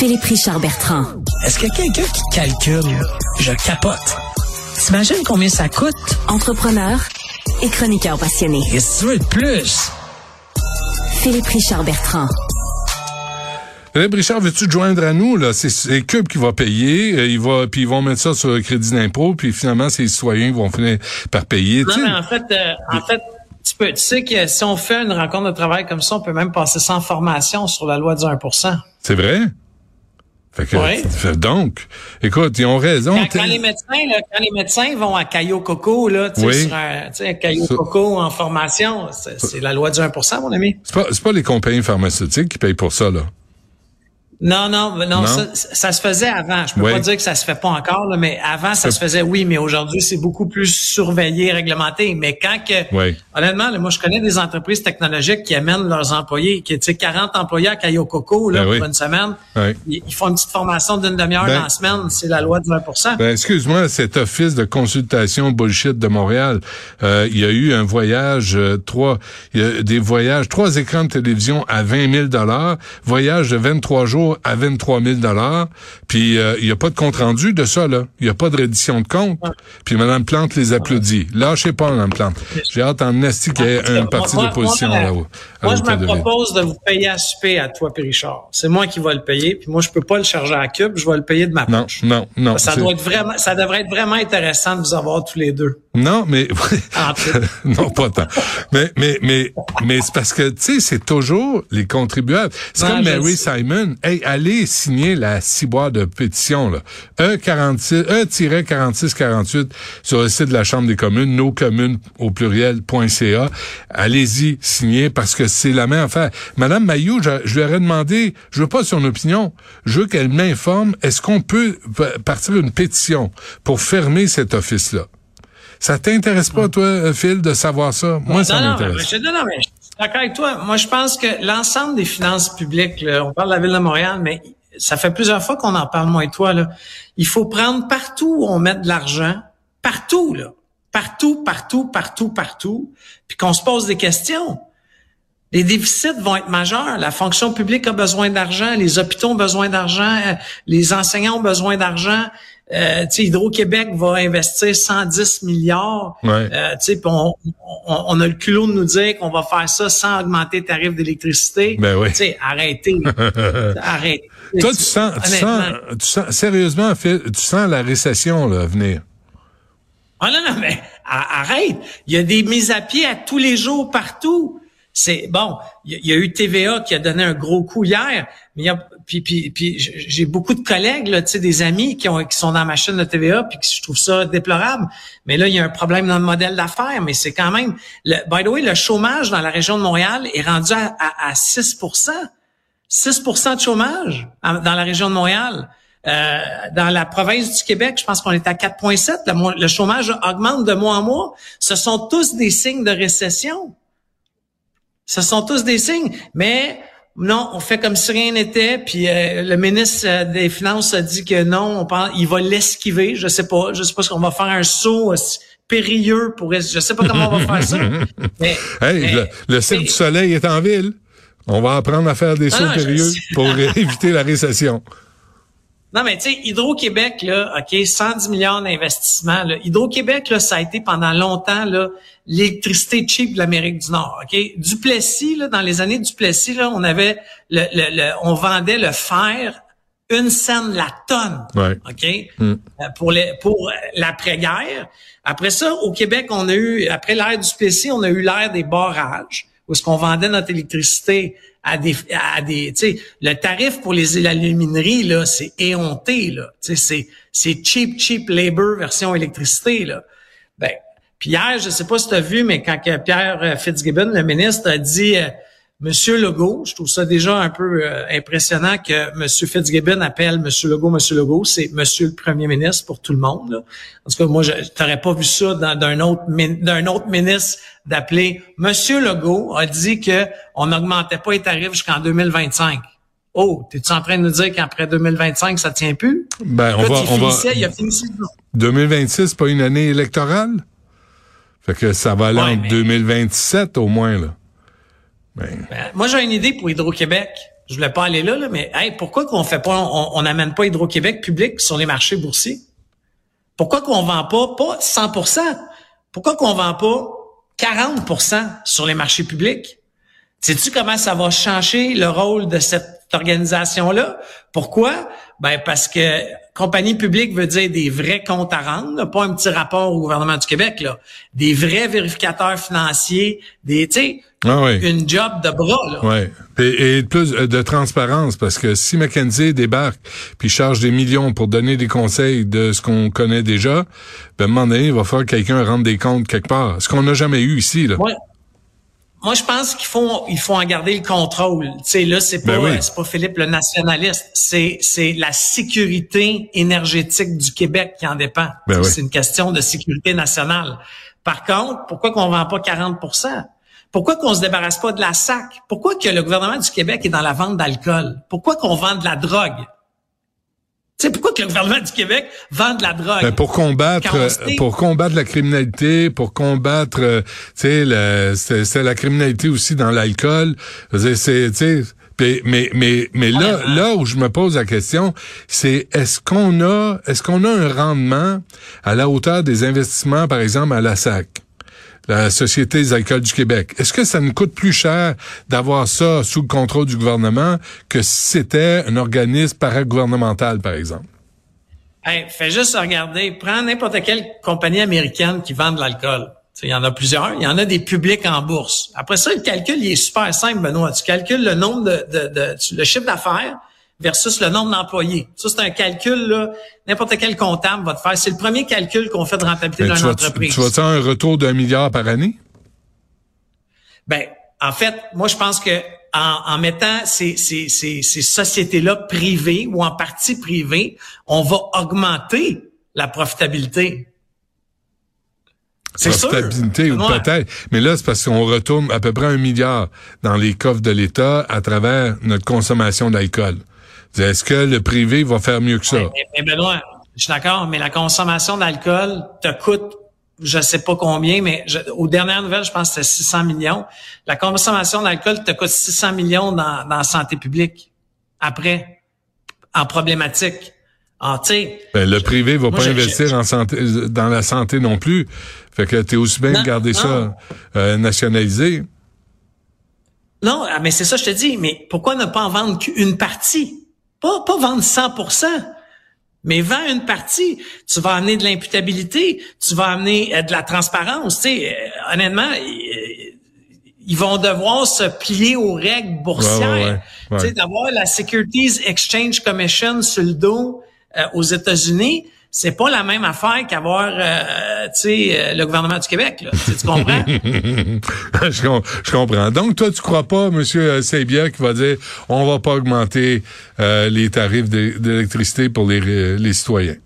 Philippe Richard Bertrand. Est-ce que quelqu'un qui calcule, je capote. T'imagines combien ça coûte? Entrepreneur et chroniqueur passionné. Qu'est-ce que tu veux de plus? Philippe Richard Bertrand. Philippe Richard, veux-tu te joindre à nous? Là? C'est Cube qui va payer, euh, il va, puis ils vont mettre ça sur le crédit d'impôt, puis finalement, c'est les citoyens qui vont finir par payer. Non, mais en fait, euh, en fait, tu peux, tu sais que si on fait une rencontre de travail comme ça, on peut même passer sans formation sur la loi du 1% C'est vrai? Fait que, Oui. donc, écoute, ils ont raison. Quand, quand les médecins, là, quand les médecins vont à Caillou Coco, là, tu sais, Oui. sais, Caillou Ça- Coco en formation, c'est la loi du 1% mon ami. C'est pas, c'est pas les compagnies pharmaceutiques qui payent pour ça, là. Non, non, non, Non? Ça, ça se faisait avant. Je peux Oui. pas dire que ça se fait pas encore, là, mais avant, ça se faisait, oui, mais aujourd'hui, c'est beaucoup plus surveillé, réglementé. Mais quand que, Oui. honnêtement, là, moi, je connais des entreprises technologiques qui amènent leurs employés, qui, tu sais, 40 employés à Caillou Coco, là, Ben oui. pour une semaine. Ils, ils font une petite formation d'une demi-heure Ben- dans la semaine. C'est la loi du 1% Ben, excuse-moi, cet office de consultation bullshit de Montréal, euh, il y a eu un voyage, euh, trois, il y a des voyages, trois écrans de télévision à 20 000 dollars, voyage de 23 jours à 23 000 dollars, puis euh, il y a pas de compte rendu de ça là, il y a pas de reddition de compte, puis Madame Plante les applaudit. Lâchez pas Madame Plante. J'ai hâte en esti qu'il y ait un parti Moi- d'opposition là-haut. Moi, je me propose de vous payer à souper à toi, Richard. C'est moi qui vais le payer, puis moi, je peux pas le charger à cube, je vais le payer de ma Non, poche. non, non. Ça c'est- doit être vraiment, ça devrait être vraiment intéressant de vous avoir tous les deux. Non, mais non pas tant. Mais mais mais mais c'est parce que tu sais c'est toujours les contribuables. C'est comme Mary sais. Simon. Hey, allez signer la ciboire de pétition là. E 46 E-46 48 sur le site de la Chambre des communes, nos communes au pluriel.ca. Allez-y signer parce que c'est la même affaire. Madame Mayou, je, je lui aurais demandé, je veux pas son opinion, je veux qu'elle m'informe est-ce qu'on peut partir une pétition pour fermer cet office là. Ça t'intéresse pas, toi, euh, Phil, de savoir ça? Moi, ça non, non, mais, m'intéresse. non, non, mais je suis d'accord avec toi. Moi, je pense que l'ensemble des finances publiques, là, on parle de la ville de Montréal, mais ça fait plusieurs fois qu'on en parle, moi et toi, là. Il faut prendre partout où on met de l'argent, partout, là. Partout, partout, partout, partout, puis qu'on se pose des questions. Les déficits vont être majeurs. La fonction publique a besoin d'argent, les hôpitaux ont besoin d'argent, les enseignants ont besoin d'argent. Euh, tu sais, Hydro-Québec va investir 110 milliards. Ouais. Euh, tu sais, puis on, on, on a le culot de nous dire qu'on va faire ça sans augmenter le tarif d'électricité. Ben oui. Tu sais, arrêtez. arrêtez. Toi, tu sens, tu sens, tu sens, sérieusement, tu sens la récession, là, venir. Ah non, non, mais arrête. Il y a des mises à pied à tous les jours partout. C'est bon. Il y, a- eu TVA qui a donné un gros coup hier, mais puis j'ai beaucoup de collègues là, des amis qui ont qui sont dans la machine de TVA, puis je trouve ça déplorable. Mais là, il y a un problème dans le modèle d'affaires, mais c'est quand même. Le, by the way, le chômage dans la région de Montréal est rendu à, à, à 6 6 de chômage dans la région de Montréal. Euh, dans la province du Québec, je pense qu'on est à 4,7. Le, mo- le chômage augmente de mois en mois. Ce sont tous des signes de récession. Ce sont tous des signes. Mais non, on fait comme si rien n'était. Puis euh, le ministre euh, des Finances a dit que non, on pense, il va l'esquiver. Je sais pas. Je sais pas si on va faire un saut euh, périlleux pour. Je sais pas comment on va faire ça. Mais, Hey, mais- le, le Cirque mais- du Soleil est en ville. On va apprendre à faire des Ah sauts non, périlleux pour éviter la récession. Non, mais tu sais, Hydro-Québec, là, OK, 110 milliards d'investissements. Hydro-Québec, là, ça a été pendant longtemps là, l'électricité cheap de l'Amérique du Nord. OK? Duplessis, là, dans les années Duplessis, là, on avait le, le, le- on vendait le fer une scène la tonne. Ouais. OK? Mm. Euh, Pour les pour l'après-guerre. Après ça, au Québec, on a eu, après l'ère du Plessis, on a eu l'ère des barrages, où est-ce qu'on vendait notre électricité à des, à des, tu sais, le tarif pour les alumineries, là, c'est éhonté, là. Tu sais, c'est, c'est cheap, cheap labor version électricité, là. Ben, puis hier, je sais pas si tu as vu, mais quand Pierre euh, Fitzgibbon, le ministre, a dit euh, Monsieur Legault, je trouve ça déjà un peu euh, impressionnant que Monsieur Fitzgibbon appelle Monsieur Legault, Monsieur Legault, c'est Monsieur le Premier ministre pour tout le monde. Là. En tout cas, moi, je t'aurais pas vu ça d'un autre d'un autre ministre d'appeler Monsieur Legault a dit que on n'augmentait pas les tarifs jusqu'en 2025. Oh, t'es-tu en train de nous dire qu'après 2025, ça tient plus? Ben, on va, il on va, finissait, il a fini ses- 2026, pas une année électorale? Fait que ça va aller Ouais, en mais- 2027 au moins, là. Ben, Ben, moi, j'ai une idée pour Hydro-Québec. je voulais pas aller là, là mais hey, pourquoi qu'on fait pas, on n'amène pas Hydro-Québec public sur les marchés boursiers? Pourquoi qu'on vend pas, pas 100 Pourquoi qu'on vend pas 40% sur les marchés publics? Sais-tu comment ça va changer le rôle de cette organisation-là? Pourquoi? Ben parce que compagnie publique veut dire des vrais comptes à rendre, pas un petit rapport au gouvernement du Québec, là. Des vrais vérificateurs financiers, des, tu sais, ah une job de bras, là. Ouais. Et, plus de transparence, parce que si McKenzie débarque puis charge des millions pour donner des conseils de ce qu'on connaît déjà, ben, à un moment donné, il va falloir que quelqu'un rende des comptes quelque part. Ce qu'on n'a jamais eu ici, là. Moi, je pense qu'il faut, il faut en garder le contrôle. Tu sais, là, c'est ben pas, c'est pas Philippe le nationaliste. C'est, c'est la sécurité énergétique du Québec qui en dépend. Ben c'est une question de sécurité nationale. Par contre, pourquoi qu'on vend pas 40% Pourquoi qu'on se débarrasse pas de la SAC? Pourquoi que le gouvernement du Québec est dans la vente d'alcool? Pourquoi qu'on vend de la drogue? C'est pourquoi que le gouvernement du Québec vend de la drogue? Ben pour combattre, euh, pour combattre la criminalité, pour combattre, euh, tu sais, c'est la criminalité aussi dans l'alcool. C'est, tu mais mais mais là là où je me pose la question, c'est est-ce qu'on a est-ce qu'on a un rendement à la hauteur des investissements, par exemple à la SAC? La Société des alcools du Québec. Est-ce que ça nous coûte plus cher d'avoir ça sous le contrôle du gouvernement que si c'était un organisme paragouvernemental, par exemple? Hey, fais juste regarder, prends n'importe quelle compagnie américaine qui vend de l'alcool. Il y en a plusieurs. Il y en a des publics en bourse. Après ça, le calcul, il est super simple, Benoît. Tu calcules le nombre de, de, de le chiffre d'affaires versus le nombre d'employés. Ça, c'est un calcul, là, n'importe quel comptable va te faire. C'est le premier calcul qu'on fait de rentabilité d'une entreprise. Tu, vois un retour d'un milliard par année? Ben, en fait, moi, je pense que en, mettant ces, ces, ces, ces sociétés-là privées ou en partie privées, on va augmenter la profitabilité. C'est Profitabilité ou peut-être. Mais là, c'est parce qu'on retourne à peu près un milliard dans les coffres de l'État à travers notre consommation d'alcool. Est-ce que le privé va faire mieux que ça? Mais, Benoît, je suis d'accord, mais la consommation d'alcool te coûte je sais pas combien, mais aux dernières nouvelles, je pense que c'était 600 millions. La consommation d'alcool te coûte 600 millions dans, dans la santé publique. Après, en problématique. Ah, ben, le privé va pas investir en santé, dans la santé non plus. Fait que t'es aussi bien de garder ça euh, nationalisé. Non, ah, mais c'est ça, je te dis. Mais pourquoi ne pas en vendre qu'une partie? Pas, pas vendre 100% mais vends une partie. Tu vas amener de l'imputabilité, tu vas amener euh, de la transparence. Tu sais, euh, honnêtement, euh, ils vont devoir se plier aux règles boursières. Tu sais, d'avoir la Securities Exchange Commission sur le dos aux États-Unis c'est pas la même affaire qu'avoir euh, tu sais euh, le gouvernement du Québec là. tu comprends? Je, comprends. Donc toi tu crois pas monsieur euh, Saint-Pierre qui va dire on va pas augmenter les tarifs d'électricité pour les, les citoyens?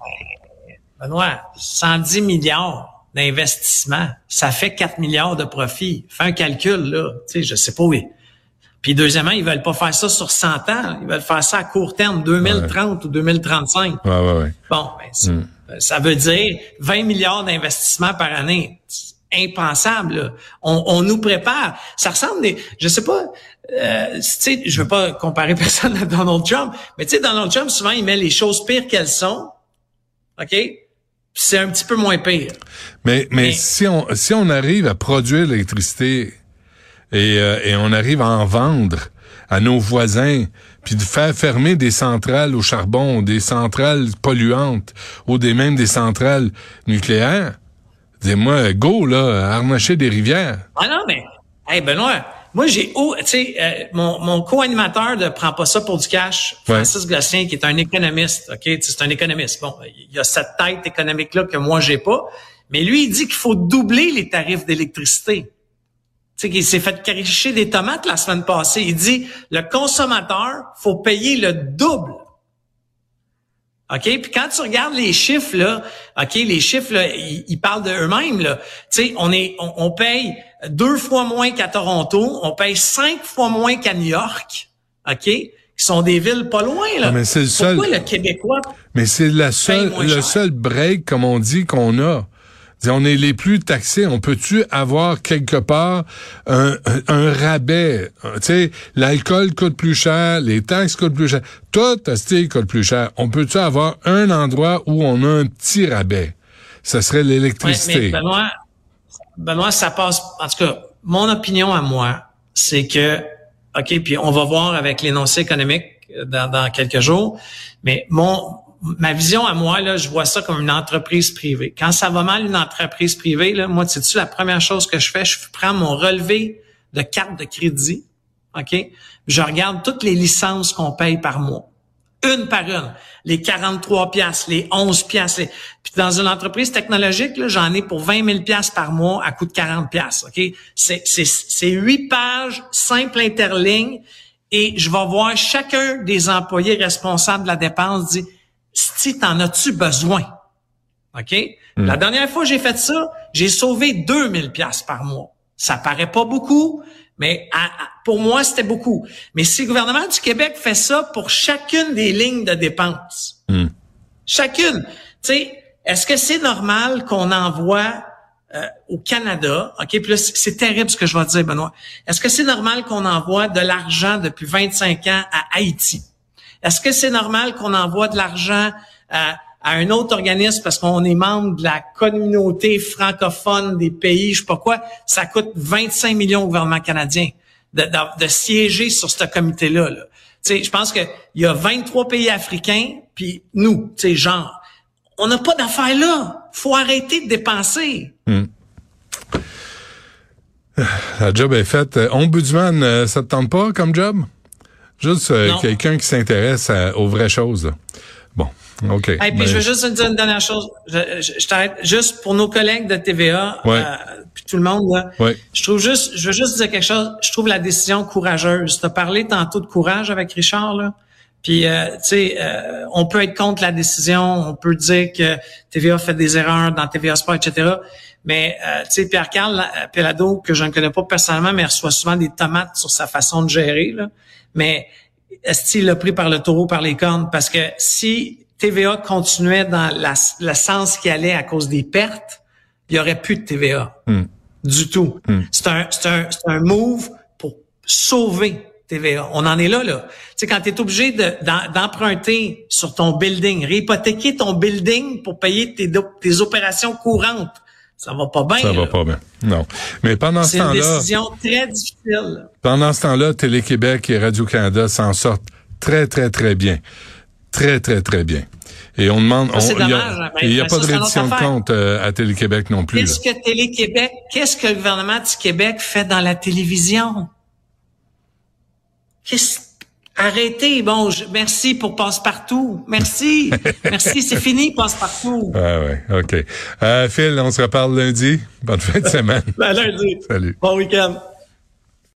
Benoît, 110 milliards d'investissement, ça fait 4 milliards de profit. Fais un calcul là, tu sais je sais pas oui. Puis deuxièmement, ils veulent pas faire ça sur 100 ans, ils veulent faire ça à court terme, 2030 ou 2035. Ouais, ouais, ouais. Bon, ben, mm. ça veut dire 20 milliards d'investissements par année. Impensable. On, on, nous prépare. Ça ressemble des, je sais pas, euh, tu sais, je veux pas comparer personne à Donald Trump, mais tu sais, Donald Trump souvent il met les choses pires qu'elles sont, ok? C'est un petit peu moins pire. Mais, mais, mais si on si on arrive à produire l'électricité euh, et, on arrive à en vendre à nos voisins, puis de faire fermer des centrales au charbon, des centrales polluantes, ou des même des centrales nucléaires, dis-moi, go, là, harnacher des rivières. Ah non, mais, hey, Benoît, moi, j'ai, tu sais, euh, mon, mon co-animateur de Prends pas ça pour du cash, Francis Glossien, qui est un économiste, OK? C'est un économiste. Bon, il a cette tête économique-là que moi, j'ai pas. Mais lui, il dit qu'il faut doubler les tarifs d'électricité. Tu sais, qu'il s'est fait caricher des tomates la semaine passée. Il dit, le consommateur, faut payer le double. OK? Puis quand tu regardes les chiffres, là, OK, les chiffres, là, ils, parlent d'eux-mêmes, là. Tu sais, on est, on, paye deux fois moins qu'à Toronto, on paye cinq fois moins qu'à New York. OK? Qui sont des villes pas loin, là. Ah, mais c'est le Pourquoi le Québécois? Mais c'est la seule, le seul break, comme on dit, qu'on a. On est les plus taxés. On peut-tu avoir quelque part un, rabais? Tu sais, l'alcool coûte plus cher, les taxes coûtent plus cher. Tout, style coûte plus cher. On peut-tu avoir un endroit où on a un petit rabais? Ça serait l'électricité. Benoît, Benoît, ça passe... En tout cas, mon opinion à moi, c'est que... OK, puis on va voir avec l'énoncé économique dans, dans quelques jours, mais mon ma vision à moi, là, je vois ça comme une entreprise privée. Quand ça va mal, une entreprise privée, là, moi, sais-tu, la première chose que je fais, je prends mon relevé de carte de crédit, OK? Je regarde toutes les licences qu'on paye par mois. Une par une. Les 43 piastres, les 11 piastres. Puis dans une entreprise technologique, j'en ai pour 20 000 piastres par mois à coût de 40 piastres, OK? C'est, 8 pages, simple interligne, et je vais voir chacun des employés responsables de la dépense dire si t'en as-tu besoin? OK? Hmm. La dernière fois que j'ai fait ça, j'ai sauvé 2000 pièces par mois. Ça paraît pas beaucoup, mais pour moi, c'était beaucoup. Mais si le gouvernement du Québec fait ça pour chacune des lignes de dépenses, hmm. chacune, tu sais, est-ce que c'est normal qu'on envoie euh, au Canada, OK, puis c'est terrible ce que je vais dire, Benoît. Est-ce que c'est normal qu'on envoie de l'argent depuis 25 ans à Haïti? Est-ce que c'est normal qu'on envoie de l'argent à, un autre organisme parce qu'on est membre de la communauté francophone des pays, je sais pas quoi, ça coûte 25 millions au gouvernement canadien de, siéger sur ce comité-là. Là. Je pense qu'il y a 23 pays africains, puis nous, genre, on n'a pas d'affaires là. faut arrêter de dépenser. Hmm. La job est faite. Ombudsman, euh, ça te tente pas comme job? Juste euh, quelqu'un qui s'intéresse aux vraies choses. Bon, OK. Et puis je veux juste dire une dernière chose. Je, t'arrête juste pour nos collègues de TVA, euh, puis tout le monde. Là, Je trouve juste, je veux juste dire quelque chose. Je trouve la décision courageuse. Tu as parlé tantôt de courage avec Richard là. Puis, euh, tu sais, on peut être contre la décision, on peut dire que TVA fait des erreurs dans TVA Sport, etc. Mais, tu sais, Pierre-Carl Pelado, que je ne connais pas personnellement, mais reçoit souvent des tomates sur sa façon de gérer. Là mais est-ce qu'il l'a pris par le taureau, par les cornes? Parce que si TVA continuait dans le sens qui allait à cause des pertes, il y aurait plus de TVA. Hmm. Du tout. Hmm. C'est un, un, un move pour sauver TVA. On en est là, là. Tu sais, quand tu es obligé d'emprunter sur ton building, réhypothéquer ton building pour payer tes, tes opérations courantes, ça va pas bien. Ça va pas bien. Non. Mais pendant ce temps-là. C'est une décision très difficile. Pendant ce temps-là, Télé-Québec et Radio-Canada s'en sortent très, très, très bien. Très, très, très bien. Et on demande. Il n'y a, pas de reddition de compte euh, à Télé-Québec non plus. Qu'est-ce que Télé-Québec, qu'est-ce que le gouvernement du Québec fait dans la télévision? Qu'est-ce Arrêtez, bon, merci pour passe-partout. Merci. merci, c'est fini, passe-partout. Ah ouais, OK. Euh, Phil, on se reparle lundi. Bonne fin de semaine. Ben, lundi. Salut. Bon week-end.